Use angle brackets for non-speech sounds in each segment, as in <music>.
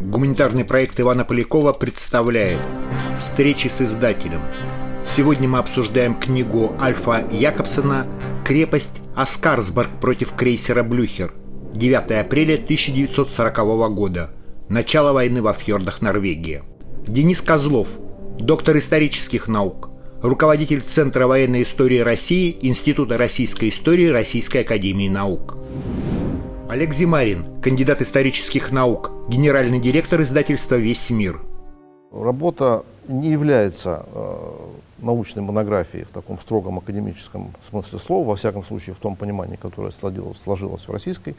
Гуманитарный проект Ивана Полякова представляет «Встречи с издателем». Сегодня мы обсуждаем книгу Альфа Якобсона «Крепость Аскарсберг против крейсера Блюхер» 9 апреля 1940 года. Начало войны во фьордах Норвегии. Денис Козлов, доктор исторических наук, руководитель Центра военной истории России Института российской истории Российской академии наук. Олег Зимарин, кандидат исторических наук, генеральный директор издательства «Весь мир». Работа не является э, научной монографией в таком строгом академическом смысле слова, во всяком случае в том понимании, которое сложилось, в российской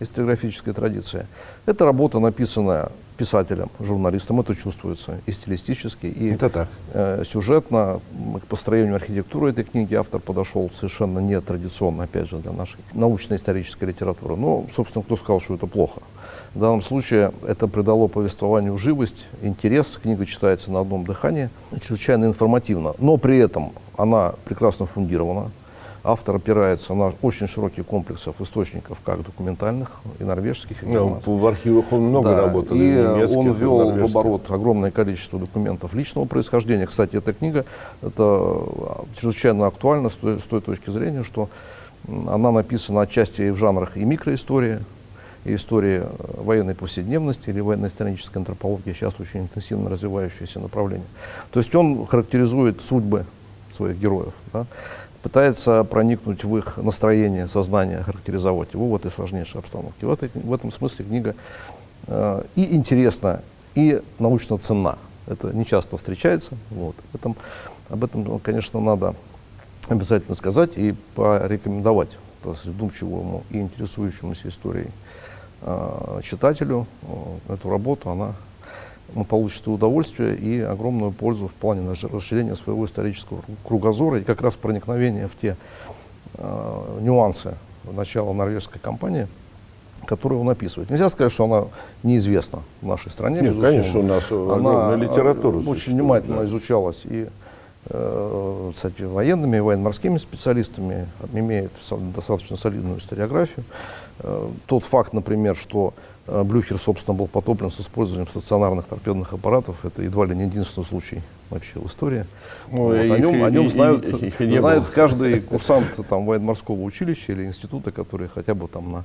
историографической традиции. Это работа, написанная писателем, журналистом, это чувствуется и стилистически, и это так. Э, сюжетно. К построению архитектуры этой книги автор подошел совершенно нетрадиционно, опять же, для нашей научно-исторической литературы. Но, собственно, кто сказал, что это плохо? В данном случае это придало повествованию живость, интерес. Книга читается на одном дыхании, чрезвычайно информативно. Но при этом она прекрасно фундирована, Автор опирается на очень широкий комплекс источников, как документальных, и норвежских, и ну, В архивах он много да, работал. И, и он ввел в оборот огромное количество документов личного происхождения. Кстати, эта книга это чрезвычайно актуальна с той, с той точки зрения, что она написана отчасти и в жанрах и микроистории, и истории военной повседневности или военно-исторической антропологии, сейчас очень интенсивно развивающееся направление. То есть он характеризует судьбы своих героев. Да? Пытается проникнуть в их настроение, сознание, характеризовать его в этой сложнейшей обстановке. В, этой, в этом смысле книга э, и интересна, и научно ценна. Это не часто встречается. Вот. Этом, об этом, конечно, надо обязательно сказать и порекомендовать вдумчивому и интересующемуся историей э, читателю э, эту работу. Она он получит удовольствие и огромную пользу в плане расширения своего исторического кругозора и как раз проникновения в те э, нюансы начала норвежской кампании, которые он описывает. Нельзя сказать, что она неизвестна в нашей стране. Нет, конечно, у нас огромная она литература. Очень внимательно да. изучалась и э, кстати, военными и военно-морскими специалистами, имеет достаточно солидную историографию. Э, тот факт, например, что Блюхер, собственно, был потоплен с использованием стационарных торпедных аппаратов, это едва ли не единственный случай вообще в истории. Ну, вот, о нем, о нем знают, их, их знает каждый курсант там, военно-морского училища или института, который хотя бы там на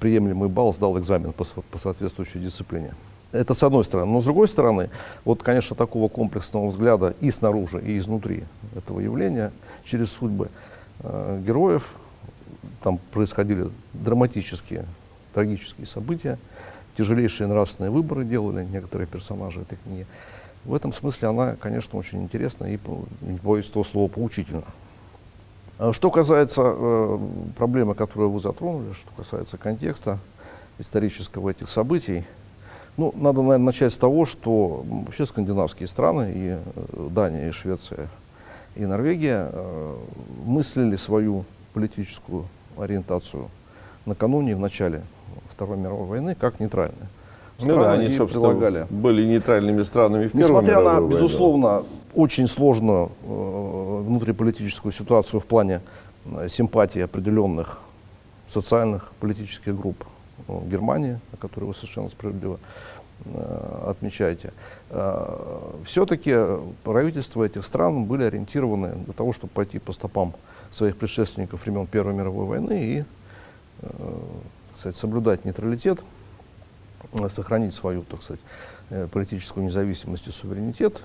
приемлемый балл сдал экзамен по, по соответствующей дисциплине. Это с одной стороны. Но с другой стороны, вот, конечно, такого комплексного взгляда и снаружи, и изнутри этого явления, через судьбы э, героев, там происходили драматические, трагические события, тяжелейшие нравственные выборы делали некоторые персонажи этой книги. В этом смысле она, конечно, очень интересна и, не боюсь того слова, поучительна. А что касается э, проблемы, которую вы затронули, что касается контекста исторического этих событий, ну, надо, наверное, начать с того, что вообще скандинавские страны, и э, Дания, и Швеция, и Норвегия э, мыслили свою политическую ориентацию накануне, в начале Второй мировой войны, как нейтральные. Страны ну да, они, собственно, прилагали. были нейтральными странами в Несмотря на, войну. безусловно, очень сложную э, внутриполитическую ситуацию в плане э, симпатии определенных социальных политических групп э, Германии, о которой вы совершенно справедливо э, отмечаете, э, все-таки правительства этих стран были ориентированы для того, чтобы пойти по стопам своих предшественников времен Первой мировой войны и э, сказать, соблюдать нейтралитет, э, сохранить свою, так сказать, э, политическую независимость и суверенитет,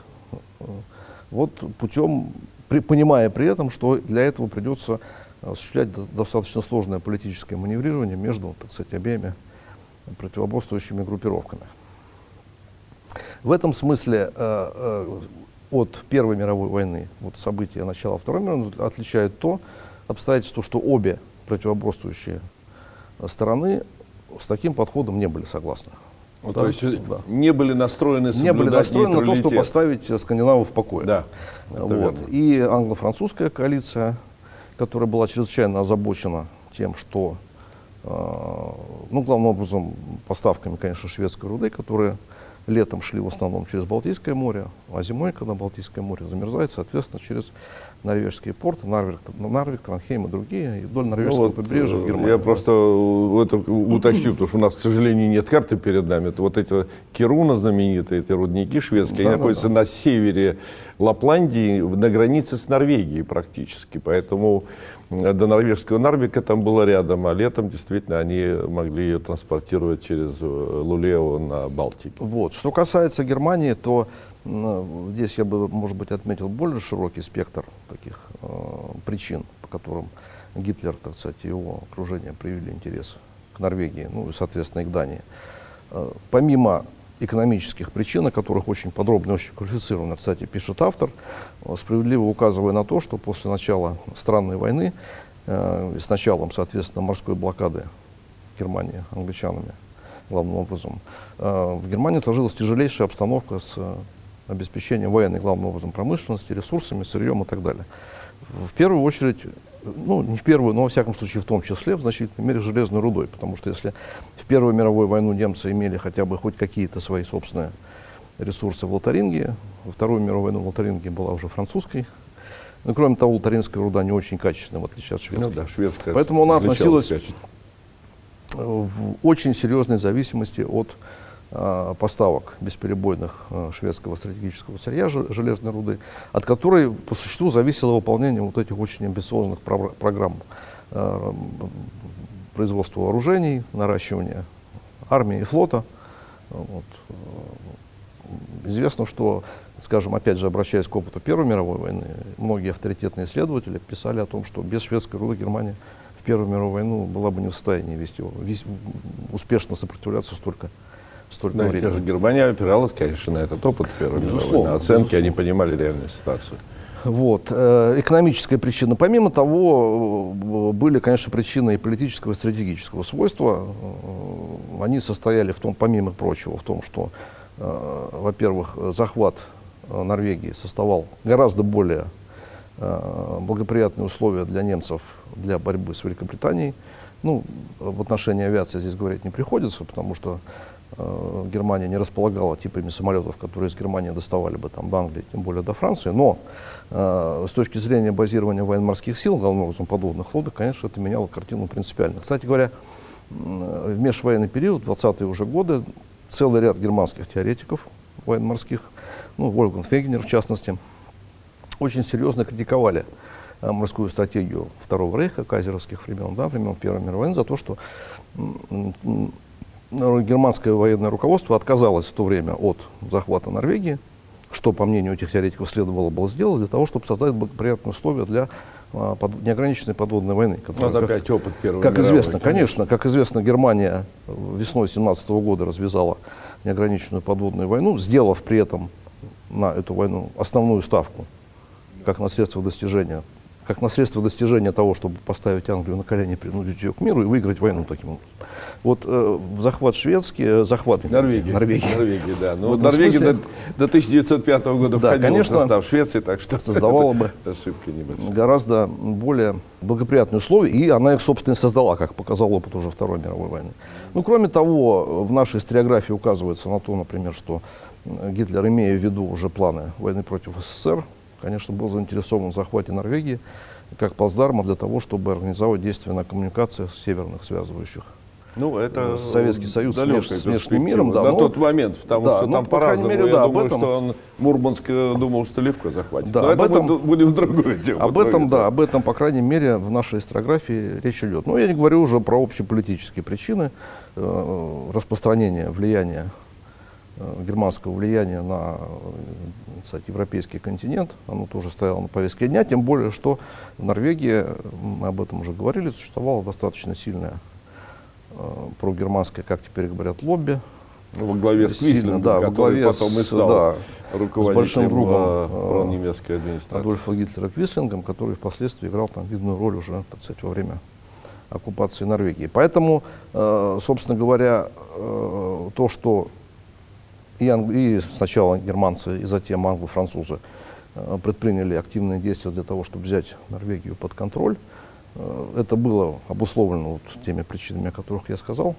вот путем, при, понимая при этом, что для этого придется осуществлять достаточно сложное политическое маневрирование между, так сказать, обеими противоборствующими группировками. В этом смысле от Первой мировой войны, вот события начала Второй мировой отличает то обстоятельство, что обе противоборствующие стороны с таким подходом не были согласны. Вот, да, то есть да. не были настроены Не были настроены на то, чтобы поставить скандинавов в покое. Да, вот. И англо-французская коалиция, которая была чрезвычайно озабочена тем, что, э, ну, главным образом, поставками, конечно, шведской руды, которая летом шли в основном через Балтийское море, а зимой, когда Балтийское море замерзает, соответственно, через норвежские порты, Нарвик, Нарвик Транхейм и другие, и вдоль норвежского ну, вот, побережья в Германии. Я просто это уточню, потому что у нас, к сожалению, нет карты перед нами. Это вот эти Кируна знаменитые, эти рудники шведские, да, они да, находятся да. на севере Лапландии, на границе с Норвегией практически. Поэтому до норвежского Нарвика там было рядом, а летом действительно они могли ее транспортировать через э, Лулео на Балтике. Вот. Что касается Германии, то здесь я бы, может быть, отметил более широкий спектр таких э, причин, по которым Гитлер, так сказать, и его окружение проявили интерес к Норвегии, ну и, соответственно, и к Дании. Э, помимо экономических причин, о которых очень подробно и очень квалифицированно, кстати, пишет автор, справедливо указывая на то, что после начала странной войны, э, с началом, соответственно, морской блокады Германии англичанами, главным образом, э, в Германии сложилась тяжелейшая обстановка с обеспечением военной, главным образом, промышленности, ресурсами, сырьем и так далее. В первую очередь ну, не в первую, но во всяком случае в том числе в значительной мере железной рудой, потому что если в Первую мировую войну немцы имели хотя бы хоть какие-то свои собственные ресурсы в Лотаринге, во Вторую мировую войну в Лотаринге была уже французской, но, кроме того, лотаринская руда не очень качественная, в отличие от шведской. Ну, да, шведская Поэтому она относилась в очень серьезной зависимости от поставок бесперебойных э, шведского стратегического сырья железной руды, от которой по существу зависело выполнение вот этих очень амбициозных программ э, производства вооружений, наращивания армии и флота. Вот. Известно, что, скажем, опять же, обращаясь к опыту Первой мировой войны, многие авторитетные исследователи писали о том, что без шведской руды Германия в Первую мировую войну была бы не в состоянии вести, вести успешно сопротивляться столько столько да, времени. же Германия опиралась, конечно, на этот опыт Первой мировой. На оценки безусловно. они понимали реальную ситуацию. Вот. Э, экономическая причина. Помимо того, э, были, конечно, причины и политического, и стратегического свойства. Э, они состояли в том, помимо прочего, в том, что, во-первых, захват Норвегии создавал гораздо более благоприятные условия для немцев для борьбы с Великобританией. Ну, в отношении авиации здесь говорить не приходится, потому что Германия не располагала типами самолетов, которые из Германии доставали бы там, до Англии, тем более до Франции. Но э, с точки зрения базирования военно-морских сил, главным образом подводных лодок, конечно, это меняло картину принципиально. Кстати говоря, в межвоенный период, 20-е уже годы, целый ряд германских теоретиков военно-морских, ну, Вольфганг Фегенер в частности, очень серьезно критиковали э, морскую стратегию Второго Рейха, кайзеровских времен, да, времен Первой мировой войны, за то, что германское военное руководство отказалось в то время от захвата Норвегии, что, по мнению этих теоретиков, следовало было сделать для того, чтобы создать благоприятные условия для а, под, неограниченной подводной войны. Которая, вот опять как, опыт Первой Как мировой, известно, конечно, как известно, Германия весной 17 года развязала неограниченную подводную войну, сделав при этом на эту войну основную ставку, как на средство достижения как на средство достижения того, чтобы поставить Англию на колени, принудить ее к миру и выиграть войну таким образом. Вот э, захват шведский, э, захват Норвегии. Норвегии. Норвегии, да. Ну, вот Норвегия смысле, до, до 1905 года да, входила конечно, в состав Швеции, так что создавала бы <laughs> ошибка небольшая. гораздо более благоприятные условия, и она их, собственно, и создала, как показал опыт уже Второй мировой войны. Ну, кроме того, в нашей историографии указывается на то, например, что Гитлер, имея в виду уже планы войны против СССР, конечно, был заинтересован в захвате Норвегии как плацдарма для того, чтобы организовать действия на коммуникациях северных связывающих ну, это Советский Союз с внешним миром. Да, на но, тот момент, потому да, что ну, там по-разному. Мере, я да, думаю, этом, что он Мурманск э, думал, что легко захватит. Да, но об это этом, будем в другое дело. Об этом, да, об этом, по крайней мере, в нашей историографии речь идет. Но я не говорю уже про общеполитические причины э, распространения влияния Э, германского влияния на кстати, европейский континент. Оно тоже стояло на повестке дня, тем более, что в Норвегии, мы об этом уже говорили, существовало достаточно сильное э, прогерманское, как теперь говорят, лобби. Ну, во главе с Квислингом, да, во главе потом с, и стал да, руководителем с большим другом э, немецкой администрации. Адольфа Гитлера Квислингом, который впоследствии играл там видную роль уже, так сказать, во время оккупации Норвегии. Поэтому, э, собственно говоря, э, то, что и, и сначала германцы, и затем англо-французы э, предприняли активные действия для того, чтобы взять Норвегию под контроль. Э, это было обусловлено вот теми причинами, о которых я сказал.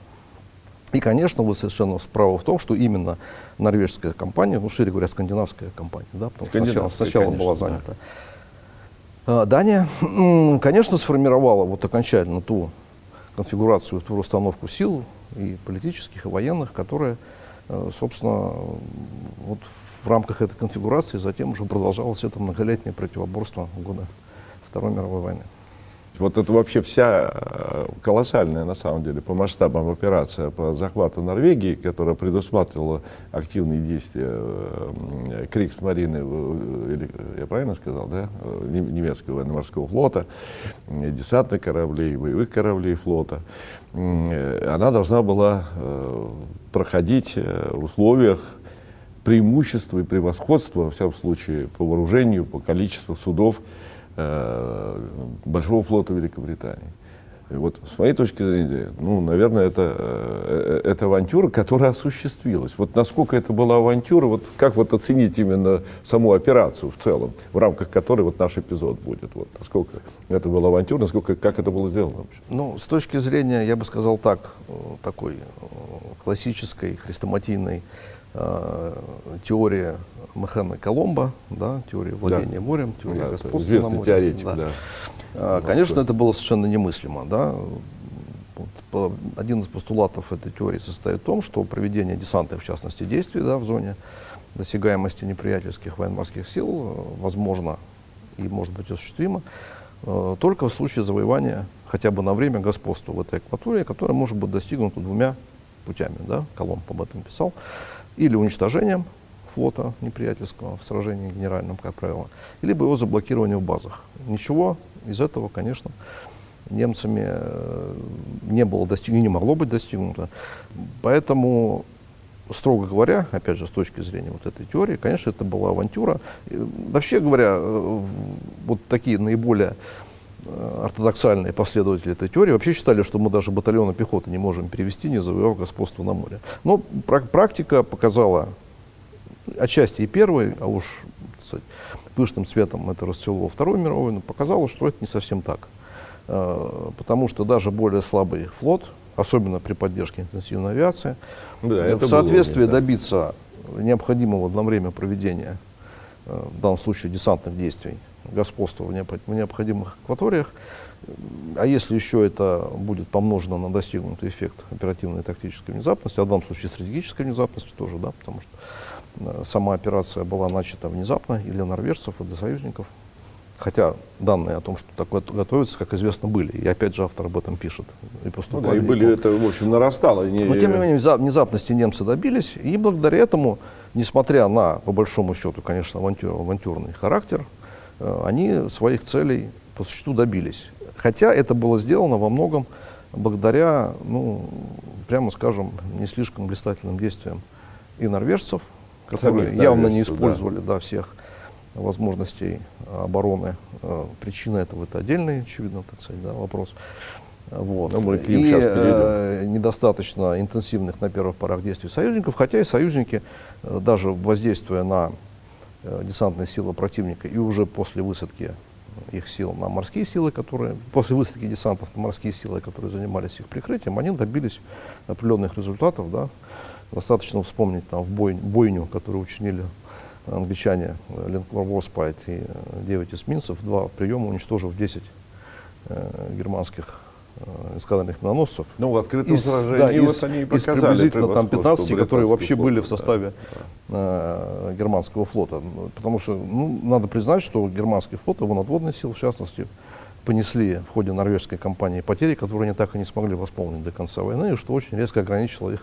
И, конечно, вы совершенно справа в том, что именно норвежская компания, ну, шире говоря, скандинавская компания, да, потому что сначала, сначала конечно, была занята. Да. Дания, конечно, сформировала вот окончательно ту конфигурацию, ту расстановку сил и политических, и военных, которая, э, собственно, вот в рамках этой конфигурации затем уже продолжалось это многолетнее противоборство года Второй мировой войны. Вот это вообще вся э, колоссальная, на самом деле, по масштабам операция по захвату Норвегии, которая предусматривала активные действия э, Крикс-марины, или, я правильно сказал, да, немецкого военно-морского флота, десантных кораблей, боевых кораблей флота, она должна была проходить в условиях преимущество и превосходство, во всяком случае, по вооружению, по количеству судов. э, Большого флота Великобритании. И вот с моей точки зрения, ну, наверное, это, э, это авантюра, которая осуществилась. Вот насколько это была авантюра, вот как вот оценить именно саму операцию в целом, в рамках которой вот наш эпизод будет, вот насколько это была авантюра, насколько, как это было сделано вообще? Ну, с точки зрения, я бы сказал так, э, такой э, классической, хрестоматийной э, теория Механа Коломбо, да, теория владения да. морем, теория да, господства на море. теоретик, да. да. А, конечно, это было совершенно немыслимо. Да. Вот, один из постулатов этой теории состоит в том, что проведение десантных, в частности, действий да, в зоне досягаемости неприятельских военно-морских сил э, возможно и может быть осуществимо э, только в случае завоевания хотя бы на время господства в этой акватории, которое может быть достигнуто двумя путями. Да? Коломб об этом писал или уничтожением флота неприятельского в сражении генеральном, как правило, либо его заблокирование в базах. Ничего из этого, конечно, немцами э, не было достигнуто, не могло быть достигнуто. Поэтому, строго говоря, опять же, с точки зрения вот этой теории, конечно, это была авантюра. И, вообще говоря, э, вот такие наиболее ортодоксальные последователи этой теории вообще считали, что мы даже батальоны пехоты не можем перевести, не завоевав господство на море. Но практика показала отчасти и первый, а уж сказать, пышным цветом это расцвело во Второй мировой, но показалось, что это не совсем так. Э, потому что даже более слабый флот, особенно при поддержке интенсивной авиации, да, в соответствии было, да. добиться необходимого на время проведения, э, в данном случае десантных действий, господства в необходимых акваториях, а если еще это будет помножено на достигнутый эффект оперативной и тактической внезапности, а в данном случае стратегической внезапности тоже, да, потому что Э, сама операция была начата внезапно и для норвежцев, и для союзников. Хотя данные о том, что такое готовится, как известно, были. И опять же автор об этом пишет. И, ну, да, и были, и, это, в общем, нарастало. Не... Но, тем не менее, внезапности немцы добились. И благодаря этому, несмотря на, по большому счету, конечно, авантюр, авантюрный характер, они своих целей по существу добились. Хотя это было сделано во многом благодаря, ну, прямо скажем, не слишком блистательным действиям и норвежцев, которые Самих явно не использовали да. Да, всех возможностей обороны. Э, причина этого это отдельный, очевидно, так сказать, да, вопрос. Вот. Но мы к ним и сейчас э, недостаточно интенсивных на первых порах действий союзников, хотя и союзники, э, даже воздействуя на э, десантные силы противника и уже после высадки их сил на морские силы, которые, после высадки десантов на морские силы, которые занимались их прикрытием, они добились определенных результатов, да, Достаточно вспомнить там, в бой, бойню, которую учинили англичане, линкор Warspite и 9 эсминцев, два приема уничтожив 10 э, германских э, эскадренных миноносцев. Ну, в открытом из, сражении да, из, вот они и из приблизительно там 15, которые вообще флот, были в составе да. э, германского флота. Потому что, ну, надо признать, что германский флот, его надводные силы, в частности, понесли в ходе норвежской кампании потери, которые они так и не смогли восполнить до конца войны, и что очень резко ограничило их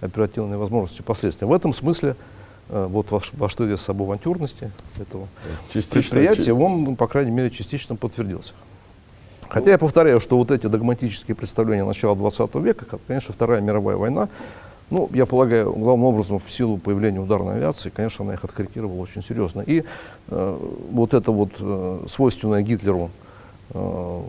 оперативные возможности последствия. В этом смысле э, вот во, во что идет с собой авантюрности этого частично, предприятия, он, по крайней мере, частично подтвердился. Хотя я повторяю, что вот эти догматические представления начала 20 века, конечно, Вторая мировая война, ну, я полагаю, главным образом в силу появления ударной авиации, конечно, она их откорректировала очень серьезно. И э, вот это вот э, свойственное Гитлеру э,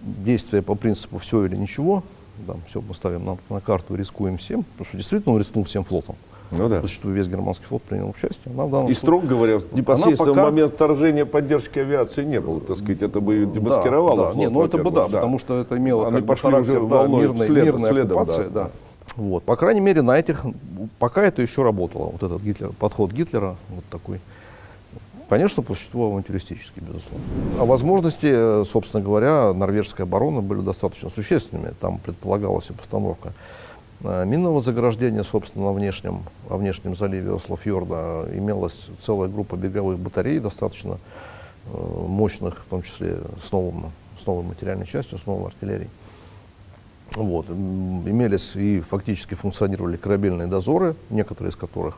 действие по принципу «все или ничего», да, все мы ставим на, на карту, рискуем всем, потому что действительно он рискнул всем флотом. Ну да. Зачастую весь германский флот принял участие. Она, и строго говоря, непосредственно пока... в момент вторжения поддержки авиации не было, так сказать, это бы демаскировало да, да. флот. Не, ну это бы да, да, потому что это имело как бы характер да, мирной, вслед, мирной следом, оккупации. Да. Да. Вот. По крайней мере, на этих, пока это еще работало, вот этот Гитлер, подход Гитлера, вот такой. Конечно, по существу авантюристический, безусловно. А возможности, собственно говоря, норвежской обороны были достаточно существенными. Там предполагалась и постановка э, минного заграждения, собственно, на внешнем, во внешнем заливе Ослофьорда. Имелась целая группа береговых батарей, достаточно э, мощных, в том числе с, новым, с новой материальной частью, с новой артиллерией. Вот. Имелись и фактически функционировали корабельные дозоры, некоторые из которых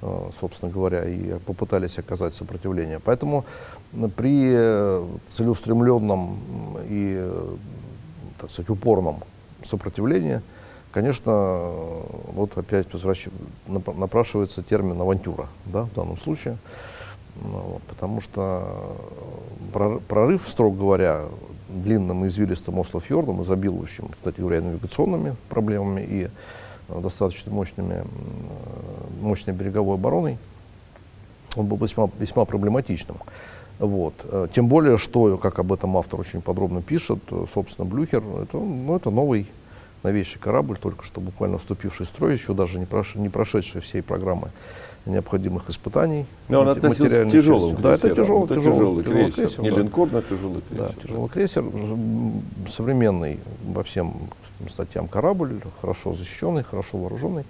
Э, собственно говоря, и попытались оказать сопротивление. Поэтому при целеустремленном и, э, так сказать, упорном сопротивлении, конечно, вот опять возвращ... напрашивается термин авантюра да, в данном случае. Ну, потому что прорыв, строго говоря, длинным и извилистым Ослофьордом, изобилующим, кстати говоря, навигационными проблемами и достаточно мощными, мощной береговой обороной, он был весьма, весьма проблематичным. Вот. Э, тем более, что, как об этом автор очень подробно пишет, э, собственно, Блюхер, это, ну, это новый новейший корабль, только что буквально вступивший в строй, еще даже не, прош, не прошедший всей программы необходимых испытаний. Но он относился к тяжелым Да, это тяжелый, это тяжелый, тяжелый, крейсер. крейсер. Не да. линкор, но тяжелый крейсер. Да, тяжелый крейсер, современный во всем статьям корабль, хорошо защищенный, хорошо вооруженный.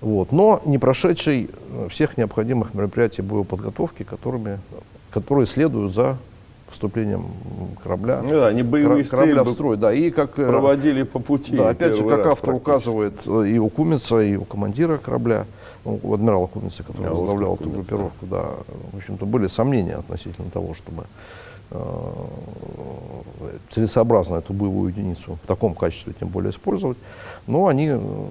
Вот, но не прошедший всех необходимых мероприятий боеподготовки, которыми, которые следуют за вступлением корабля, ну, да, они боевые корабля в строй. Да, и как, э, проводили по пути. Да, опять же, как автор указывает э, и у Кумица, и у командира корабля, ну, у адмирала Кумица, который возглавлял эту группировку, да. да, в общем-то, были сомнения относительно того, чтобы целесообразно эту боевую единицу в таком качестве тем более использовать. Но они, э,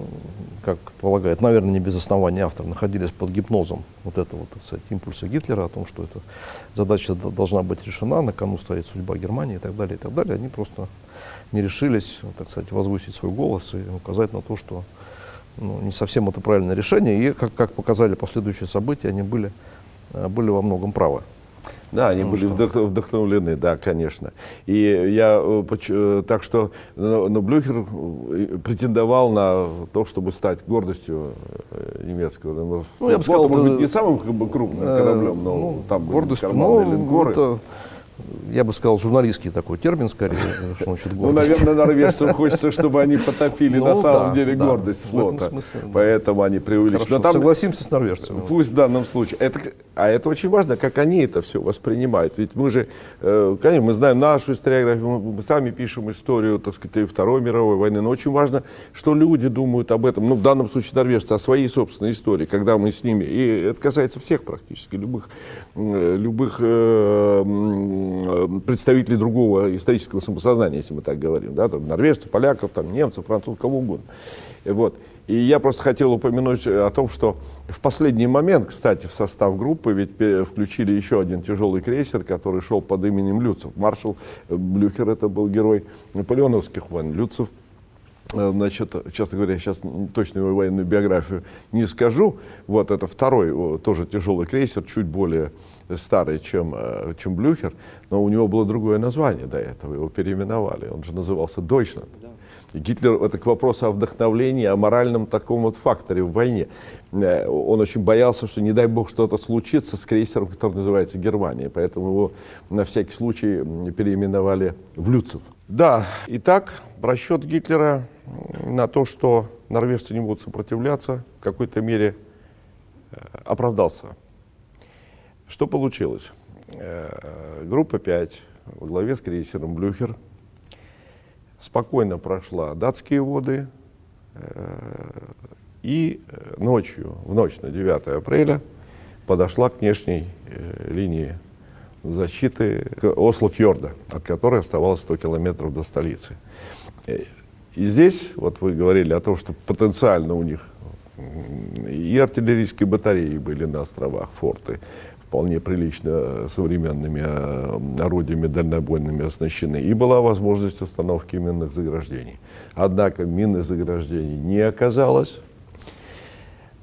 как полагает, наверное, не без основания автор, находились под гипнозом вот этого, так сказать, импульса Гитлера о том, что эта задача должна быть решена, на кону стоит судьба Германии и так далее, и так далее. Они просто не решились, так сказать, возвысить свой голос и указать на то, что ну, не совсем это правильное решение. И, как, как показали последующие события, они были, э, были во многом правы. Да, они ну, были что? вдохновлены, да, конечно. И я, э, э, так что, но Блюхер э, претендовал на то, чтобы стать гордостью немецкого. Ну, я бы сказал, может быть, не самым крупным кораблем, но ну, там гордостью, но линкоры. Это я бы сказал, журналистский такой термин, скорее, <laughs> что насчет Ну, наверное, норвежцам хочется, чтобы они потопили на ну самом деле гордость флота. Поэтому они преувеличили. Согласимся с норвежцами. Пусть в данном случае. А это очень важно, как они это все воспринимают. Ведь мы же, э, конечно, мы знаем нашу историографию, мы сами пишем историю, так сказать, и Второй мировой войны, но очень важно, что люди думают об этом, ну, в данном случае норвежцы, о своей собственной истории, когда мы с ними, и это касается всех практически, любых, любых э, представителей другого исторического самосознания, если мы так говорим, да, там, норвежцев, поляков, там, немцев, французов, кого угодно. Вот. И я просто хотел упомянуть о том, что в последний момент, кстати, в состав группы ведь включили еще один тяжелый крейсер, который шел под именем Люцев. Маршал Блюхер, это был герой наполеоновских войн. Люцев э, Значит, честно говоря, сейчас точную военную биографию не скажу. Вот это второй, тоже тяжелый крейсер, чуть более старый, чем, э, чем Блюхер, но у него было другое название до этого, его переименовали. Он же назывался Дойчланд. Да. И Гитлер, это к вопросу о вдохновлении, о моральном таком вот факторе в войне. Э, он очень боялся, что не дай бог что-то случится с крейсером, который называется Германия. Поэтому его на всякий случай переименовали в Люцев. Да, итак, расчет Гитлера на то, что норвежцы не будут сопротивляться, в какой-то мере э, оправдался. Что получилось? Э, группа 5 во главе с крейсером Блюхер – спокойно прошла датские воды э, и ночью, в ночь на 9 апреля подошла к внешней линии защиты Осло-фьорда, от которой оставалось 100 километров до столицы. И здесь, вот вы говорили о том, что потенциально у них и артиллерийские батареи были на островах, форты, вполне прилично современными э, орудиями дальнобойными оснащены, и была возможность установки минных заграждений. Однако минных заграждений не оказалось.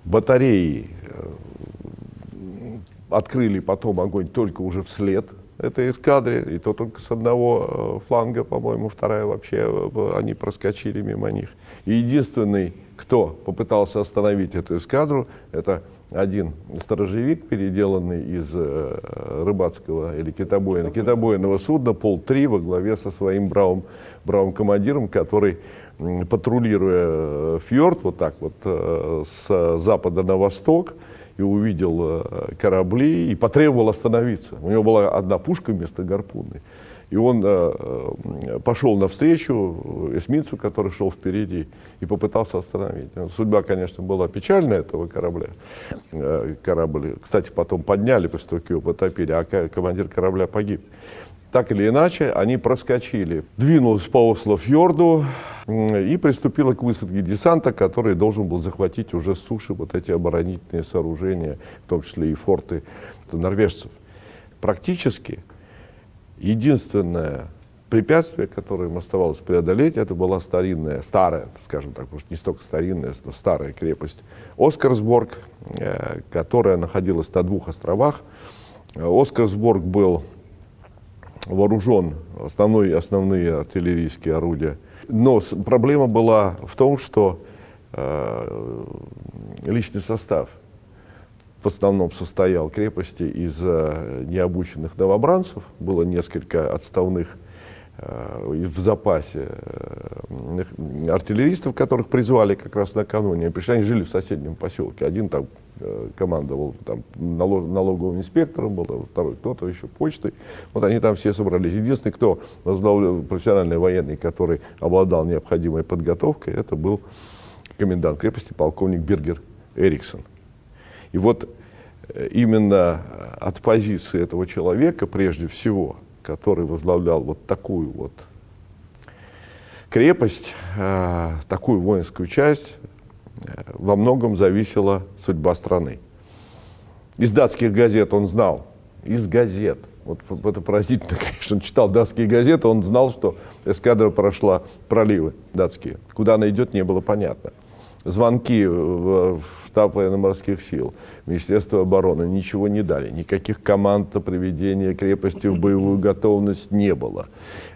Батареи э, открыли потом огонь только уже вслед этой эскадре, и то только с одного э, фланга, по-моему, вторая вообще, э, они проскочили мимо них. И единственный, кто попытался остановить эту эскадру, это один сторожевик, переделанный из э, рыбацкого или китобойного, китобойного судна, пол-3 во главе со своим бравым, бравым командиром, который, патрулируя фьорд вот так вот с запада на восток, и увидел корабли и потребовал остановиться. У него была одна пушка вместо гарпунной. И он э, э, пошел навстречу эсминцу, который шел впереди, и попытался остановить. Ну, судьба, конечно, была печальная этого корабля. Э, корабль, кстати, потом подняли, после того, как его потопили, а командир корабля погиб. Так или иначе, они проскочили. Двинулась по Осло-фьорду и приступила к высадке десанта, который должен был захватить уже с суши вот эти оборонительные сооружения, в том числе и форты норвежцев. Практически Единственное препятствие, которое им оставалось преодолеть, это была старинная, старая, скажем так, может не столько старинная, но старая крепость Оскарсборг, э, которая находилась на двух островах. Оскарсборг был вооружен основной, основные артиллерийские орудия. Но проблема была в том, что э, личный состав в основном состоял крепости из э, необученных новобранцев. Было несколько отставных в запасе э, артиллеристов, которых призвали как раз накануне. Пришли, они жили в соседнем поселке. Один там командовал там, налоговым инспектором, был, второй кто-то еще почтой. Вот они там все собрались. Единственный, кто возглавлял профессиональный военный, который обладал необходимой подготовкой, это был комендант крепости, полковник Бергер Эриксон. И вот э, именно от позиции этого человека, прежде всего, который возглавлял вот такую вот крепость, э, такую воинскую часть, э, во многом зависела судьба страны. Из датских газет он знал, из газет, вот это поразительно, <laughs> конечно, он читал датские газеты, он знал, что эскадра прошла проливы датские. Куда она идет, не было понятно звонки в, в штаб военно-морских сил, Министерство обороны ничего не дали. Никаких команд на приведение крепости в боевую готовность не было.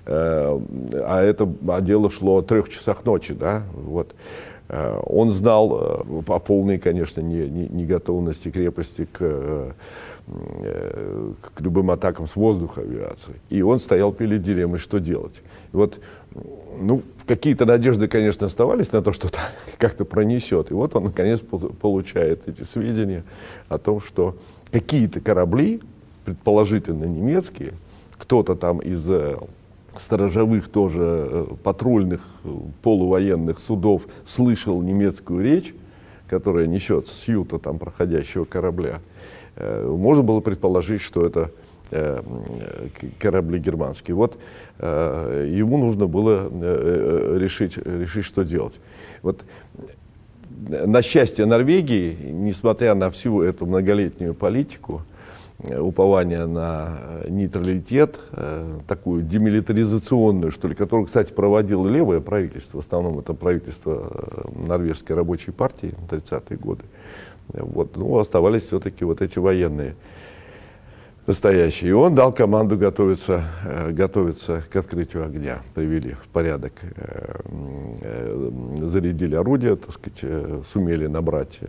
Э, а это а дело шло о трех часах ночи. Да? Вот. Э, он знал э, о полной, конечно, не, не, не крепости к к любым атакам с воздуха авиации. И он стоял перед дилеммой, что делать. И вот ну, какие-то надежды, конечно, оставались на то, что <laughs> как-то пронесет. И вот он, наконец, получает эти сведения о том, что какие-то корабли, предположительно немецкие, кто-то там из э, сторожевых тоже э, патрульных э, полувоенных судов слышал немецкую речь, которая несет с юта там проходящего корабля. Можно было предположить, что это корабли германские. Вот э, ему нужно было э, решить, решить, что делать. Вот на счастье Норвегии, несмотря на всю эту многолетнюю политику, упования на нейтралитет, такую демилитаризационную, что ли, которую, кстати, проводило левое правительство, в основном это правительство норвежской рабочей партии в 30-е годы, вот, ну, оставались все-таки вот эти военные настоящий. И он дал команду готовиться, э, готовиться к открытию огня. Привели в порядок, э, э, зарядили орудия, так сказать, сумели набрать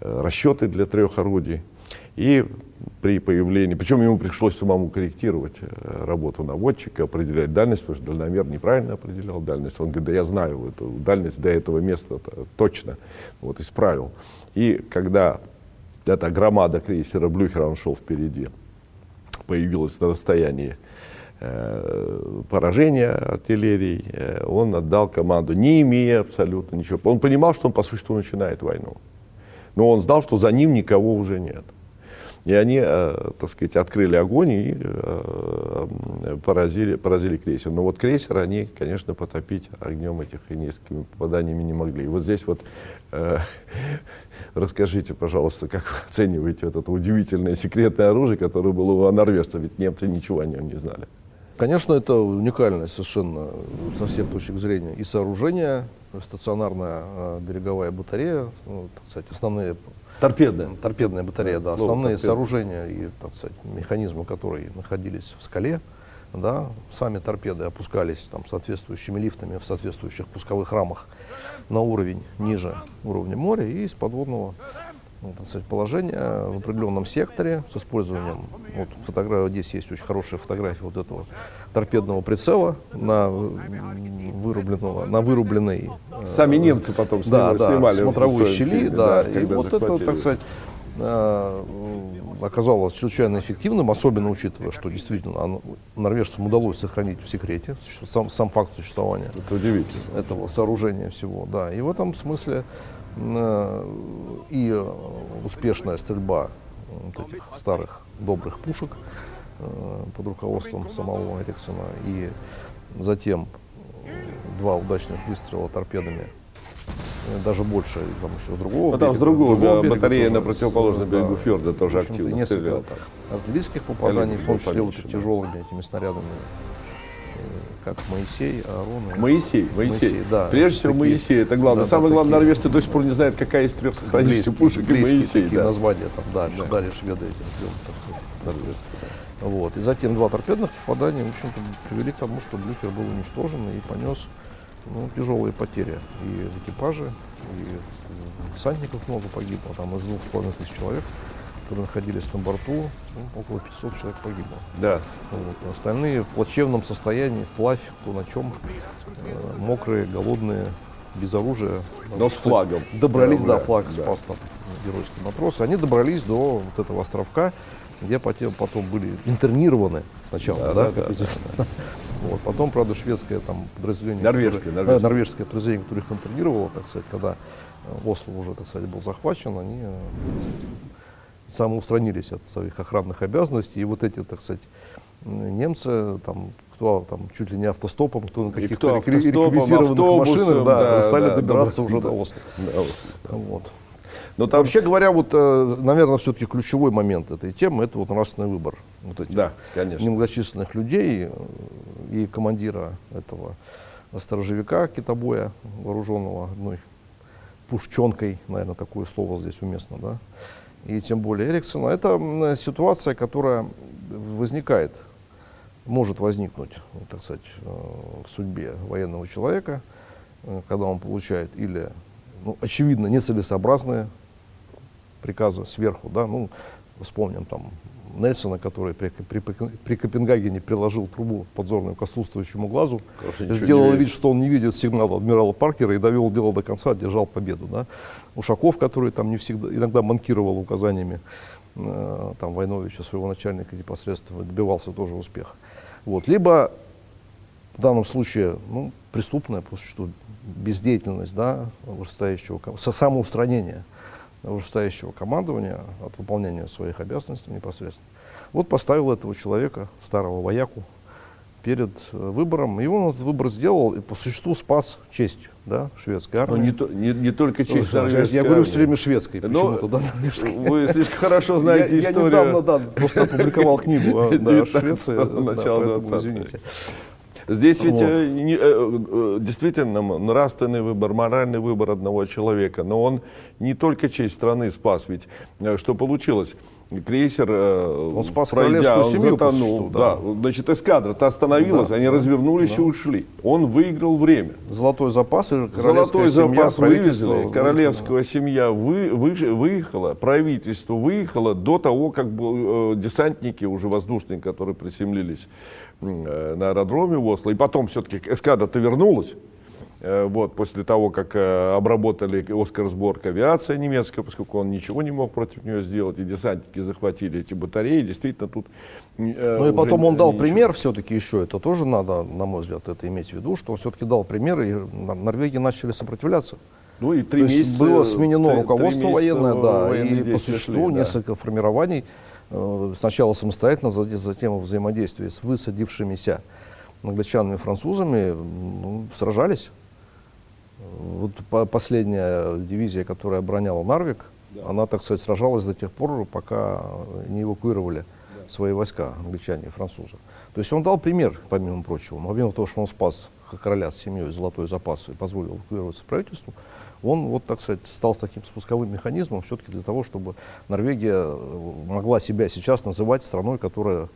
расчеты для трех орудий. И при появлении, причем ему пришлось самому корректировать работу наводчика, определять дальность, потому что дальномер неправильно определял дальность. Он говорит, да я знаю эту дальность до этого места точно, вот исправил. И когда эта громада крейсера Блюхера, он шел впереди, появилась на расстоянии э, поражения артиллерии, э, он отдал команду, не имея абсолютно ничего. Он понимал, что он по существу начинает войну. Но он знал, что за ним никого уже нет. И они, э, так сказать, открыли огонь и э, поразили, поразили крейсер. Но вот крейсер они, конечно, потопить огнем этих и несколькими попаданиями не могли. И вот здесь вот э, <laughs> расскажите, пожалуйста, как вы оцениваете это удивительное секретное оружие, которое было у норвежцев, ведь немцы ничего о нем не знали. Конечно, это уникальное совершенно со всех точек зрения и сооружение, стационарная э, береговая батарея, ну, так сказать, основные Торпедная. торпедная батарея, да, основные сооружения и, так сказать, механизмы, которые находились в скале, да, сами торпеды опускались там соответствующими лифтами в соответствующих пусковых рамах на уровень ниже уровня моря и из подводного ну, так сказать, положения в определенном секторе с использованием, вот фотография, здесь есть очень хорошая фотография вот этого торпедного прицела на вырубленного, на вырубленной Сами немцы потом да, снимали, да, снимали смотровой щели, фильме, да, и вот это, захватили. так сказать, э, оказалось чрезвычайно эффективным, особенно учитывая, что действительно оно- норвежцам удалось сохранить в секрете сам, сам факт существования Это удивительно. этого сооружения всего, да. И в этом смысле э, и успешная стрельба вот этих старых добрых пушек э, под руководством самого Эриксона и затем два удачных выстрела торпедами э, даже больше, там еще с другого Ну, там с берега, другого, да, берега батарея тоже, на противоположном с, берегу да, фьорда тоже общем-то, активно несколько стреляла. артиллерийских попаданий, в том числе вот да. тяжелыми этими снарядами, как Моисей, Аарон. и- Моисей, Моисей. Моисей, да. Прежде всего Такие- Моисей, это главное. да, да, Самое главное, такие- норвежцы до сих пор не знают, какая из трех сохранившихся пушек и Моисей. такие да. названия там дали, Да. дали шведы этим трем, так сказать. Норвежцы, да. Вот. И затем два торпедных попадания, в общем-то, привели к тому, что Блюхер был уничтожен и понес ну, тяжелые потери. И в экипаже, и десантников много погибло, там из двух с половиной тысяч человек, которые находились на борту, ну, около 500 человек погибло. Да. Вот. Остальные в плачевном состоянии, вплавь, кто на чем, э, мокрые, голодные, без оружия. Но с флагом. Добрались, да, Да, флаг да. спас там геройские матросы. Они добрались до вот этого островка, где потом, потом были интернированы сначала, Да, да, да, как да, известно. Вот. Потом, правда, шведское там подразделение, Норвежское, которое- норвежское. э, норвежское подразделение, которое их интернировало, так сказать, когда Осло уже, так сказать, был захвачен, они э, самоустранились от своих охранных обязанностей. И вот эти, так сказать, немцы, там, кто там чуть ли не автостопом, кто на каких-то реквизированных машинах, да, да, стали да, добираться да, уже да. до Осло. Да, вот. Вот. Но там, Вообще говоря, вот, э, наверное, все-таки ключевой момент этой темы – это вот нравственный выбор вот этих да, конечно. немногочисленных людей э, и командира этого сторожевика китобоя, вооруженного одной пушченкой, наверное, такое слово здесь уместно, да, и тем более Эриксона. Это ситуация, которая возникает, может возникнуть, ну, так сказать, э, в судьбе военного человека, э, когда он получает или, ну, очевидно, нецелесообразные приказы сверху, да, ну, вспомним там Нельсона, который при, при, при Копенгагене приложил трубу подзорную к отсутствующему глазу, Короче, сделал вид, что он не видит сигнала адмирала Паркера и довел дело до конца, одержал победу. Да. Ушаков, который там не всегда, иногда манкировал указаниями э, там, Войновича, своего начальника непосредственно, добивался тоже успеха. Вот. Либо в данном случае ну, преступная по существу бездеятельность да, со- самоустранение вышестоящего командования от выполнения своих обязанностей непосредственно. Вот поставил этого человека, старого вояку, перед э, выбором, и он этот выбор сделал, и по существу спас честь да, шведской Но армии. Ну, не, то- не, не только честь я, норвежской я говорю армии. все время шведской, Но почему-то, да. Вы слишком хорошо <laughs> знаете я, историю. Я недавно, да, просто опубликовал книгу о <laughs> да, 19-го, Швеции, да, поэтому 20-х. извините. Здесь ведь Вот. э, не- э, э, действительно нравственный выбор, моральный выбор одного человека, но он не только честь страны спас, ведь что получилось? Крейсер, э, Он спас пройдя, он семью, затонул, да. да. Значит, эскадра-то остановилась, Да, они да, развернулись и ушли. Он выиграл время. Золотой запас и Золотой семья, запас вывезли, королевская семья вы, вы- выехала, правительство выехало до того, как э, десантники уже воздушные, которые приземлились э, на аэродроме в Осло, и потом все-таки эскадра-то вернулась, вот, после того, как э, обработали Оскарсборг авиация немецкая, поскольку он ничего не мог против нее сделать, и десантники захватили эти батареи, действительно тут... э, Ну и потом он дал ничего. пример все-таки еще, это тоже надо, на мой взгляд, это иметь в виду, что он все-таки дал пример, и Нор- Норвегии начали сопротивляться. Ну и три То месяца, было сменено три- три руководство месяца военное, да, военные и по существу шли, да. несколько формирований, э, сначала самостоятельно, за- затем в взаимодействии с высадившимися англичанами и французами ну, сражались. Вот по- последняя дивизия, которая обороняла Нарвик, она, так сказать, сражалась до тех пор, пока не эвакуировали свои войска, англичане и французы. То есть он дал пример, помимо прочего. Помимо того, что он спас короля с семьей золотой запас и позволил эвакуироваться правительству, он, вот, так сказать, стал таким спусковым механизмом все-таки для того, чтобы Норвегия э, могла себя сейчас называть страной, которая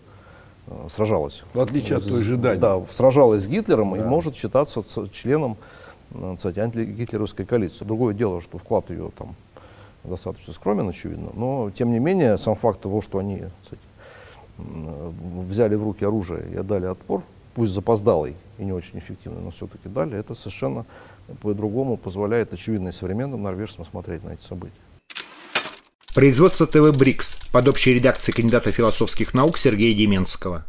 э, сражалась. В отличие от той же Дании. Да, сражалась с Гитлером да. и может считаться членом кстати, антигитлеровской коалиции. Другое дело, что вклад ее там достаточно скромен, очевидно, но тем не менее сам факт того, что они кстати, взяли в руки оружие и отдали отпор, пусть запоздалый и не очень эффективный, но все-таки дали, это совершенно по-другому позволяет очевидно и современным норвежцам смотреть на эти события. Производство ТВ «Брикс» под общей редакцией кандидата философских наук Сергея Деменского.